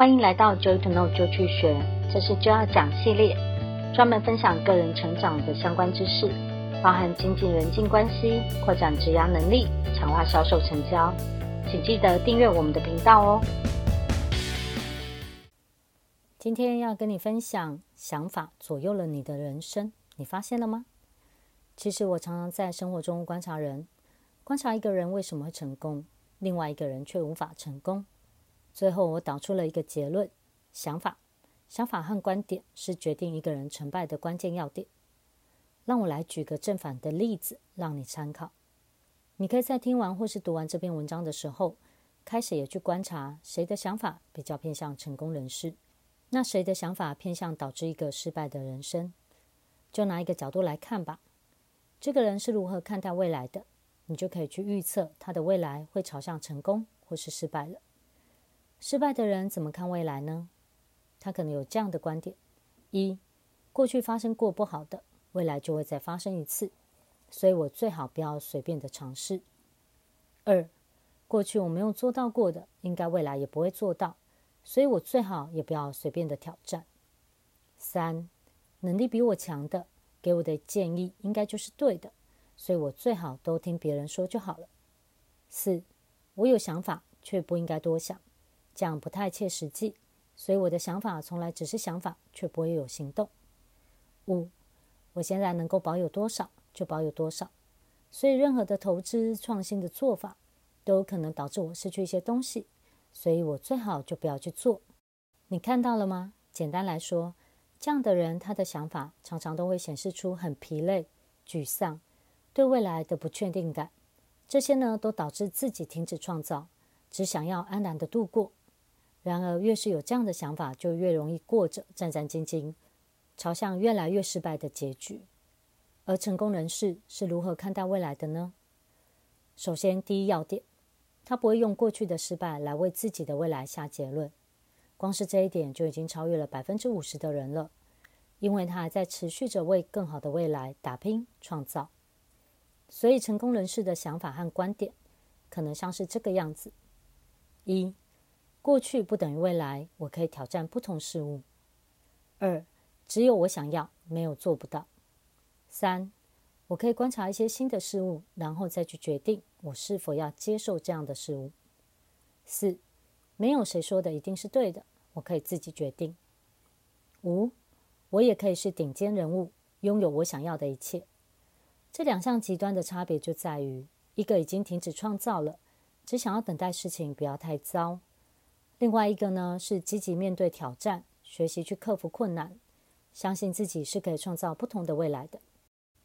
欢迎来到 Joy to Know 就去学，这是就要讲系列，专门分享个人成长的相关知识，包含经济人际关系、扩展职涯能力、强化销售成交。请记得订阅我们的频道哦。今天要跟你分享，想法左右了你的人生，你发现了吗？其实我常常在生活中观察人，观察一个人为什么会成功，另外一个人却无法成功。最后，我导出了一个结论：想法、想法和观点是决定一个人成败的关键要点。让我来举个正反的例子，让你参考。你可以在听完或是读完这篇文章的时候，开始也去观察谁的想法比较偏向成功人士，那谁的想法偏向导致一个失败的人生。就拿一个角度来看吧，这个人是如何看待未来的，你就可以去预测他的未来会朝向成功或是失败了。失败的人怎么看未来呢？他可能有这样的观点：一，过去发生过不好的，未来就会再发生一次，所以我最好不要随便的尝试；二，过去我没有做到过的，应该未来也不会做到，所以我最好也不要随便的挑战；三，能力比我强的，给我的建议应该就是对的，所以我最好都听别人说就好了；四，我有想法，却不应该多想。这样不太切实际，所以我的想法从来只是想法，却不会有行动。五，我现在能够保有多少就保有多少，所以任何的投资创新的做法都可能导致我失去一些东西，所以我最好就不要去做。你看到了吗？简单来说，这样的人他的想法常常都会显示出很疲累、沮丧、对未来的不确定感，这些呢都导致自己停止创造，只想要安然的度过。然而，越是有这样的想法，就越容易过着战战兢兢、朝向越来越失败的结局。而成功人士是如何看待未来的呢？首先，第一要点，他不会用过去的失败来为自己的未来下结论。光是这一点就已经超越了百分之五十的人了，因为他还在持续着为更好的未来打拼创造。所以，成功人士的想法和观点可能像是这个样子：一。过去不等于未来，我可以挑战不同事物。二，只有我想要，没有做不到。三，我可以观察一些新的事物，然后再去决定我是否要接受这样的事物。四，没有谁说的一定是对的，我可以自己决定。五，我也可以是顶尖人物，拥有我想要的一切。这两项极端的差别就在于，一个已经停止创造了，只想要等待事情不要太糟。另外一个呢，是积极面对挑战，学习去克服困难，相信自己是可以创造不同的未来的。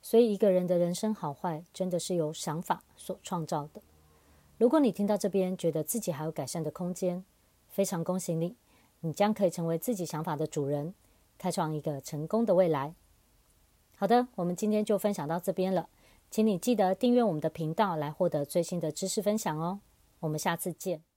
所以，一个人的人生好坏，真的是由想法所创造的。如果你听到这边，觉得自己还有改善的空间，非常恭喜你，你将可以成为自己想法的主人，开创一个成功的未来。好的，我们今天就分享到这边了，请你记得订阅我们的频道来获得最新的知识分享哦。我们下次见。